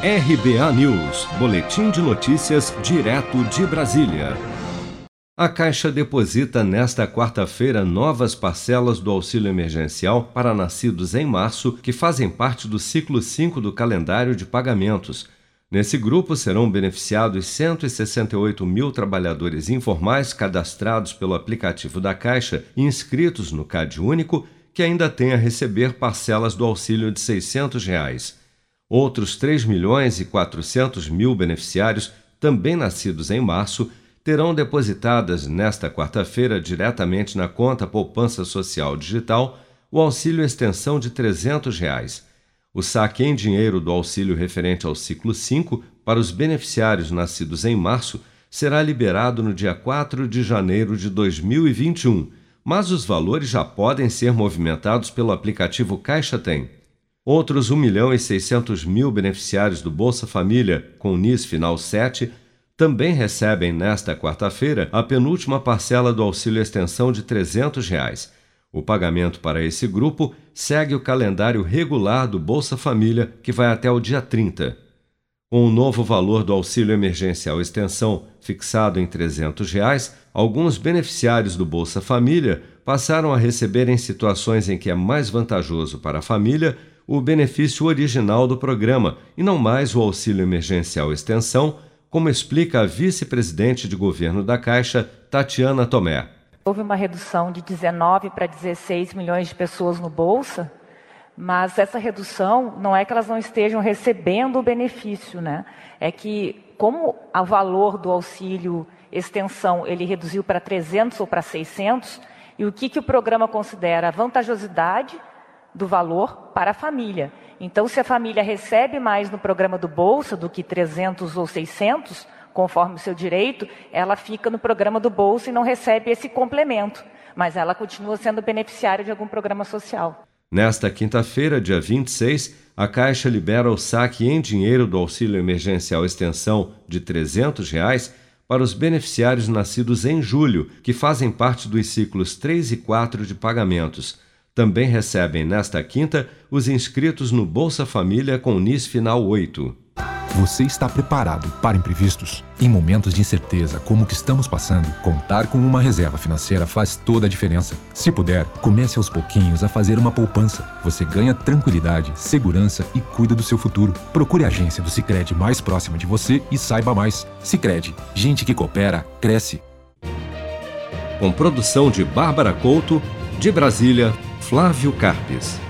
RBA News, Boletim de Notícias, direto de Brasília. A Caixa deposita nesta quarta-feira novas parcelas do auxílio emergencial para nascidos em março que fazem parte do ciclo 5 do calendário de pagamentos. Nesse grupo serão beneficiados 168 mil trabalhadores informais cadastrados pelo aplicativo da Caixa e inscritos no CAD Único que ainda têm a receber parcelas do auxílio de 600 reais. Outros 3 milhões e 400 mil beneficiários, também nascidos em março, terão depositadas nesta quarta-feira diretamente na conta Poupança Social Digital o auxílio extensão de 300 reais. O saque em dinheiro do auxílio referente ao ciclo 5 para os beneficiários nascidos em março será liberado no dia 4 de janeiro de 2021, mas os valores já podem ser movimentados pelo aplicativo Caixa Tem. Outros 1 milhão e 600 mil beneficiários do Bolsa Família, com NIS final 7, também recebem nesta quarta-feira a penúltima parcela do auxílio extensão de 300 reais. O pagamento para esse grupo segue o calendário regular do Bolsa Família, que vai até o dia 30. Com o novo valor do auxílio emergencial extensão fixado em 300 reais, alguns beneficiários do Bolsa Família passaram a receber em situações em que é mais vantajoso para a família o benefício original do programa e não mais o auxílio emergencial extensão, como explica a vice-presidente de governo da Caixa, Tatiana Tomé. Houve uma redução de 19 para 16 milhões de pessoas no Bolsa, mas essa redução não é que elas não estejam recebendo o benefício, né? É que como o valor do auxílio extensão ele reduziu para 300 ou para 600, e o que, que o programa considera a vantajosidade do valor para a família. Então, se a família recebe mais no programa do Bolsa do que 300 ou 600, conforme o seu direito, ela fica no programa do Bolsa e não recebe esse complemento, mas ela continua sendo beneficiária de algum programa social. Nesta quinta-feira, dia 26, a Caixa libera o saque em dinheiro do auxílio emergencial extensão de 300 reais para os beneficiários nascidos em julho, que fazem parte dos ciclos 3 e 4 de pagamentos. Também recebem nesta quinta os inscritos no Bolsa Família com NIS Final 8. Você está preparado para imprevistos? Em momentos de incerteza como o que estamos passando, contar com uma reserva financeira faz toda a diferença. Se puder, comece aos pouquinhos a fazer uma poupança. Você ganha tranquilidade, segurança e cuida do seu futuro. Procure a agência do Sicredi mais próxima de você e saiba mais. Sicredi, gente que coopera cresce. Com produção de Bárbara Couto, de Brasília, Flávio Carpes.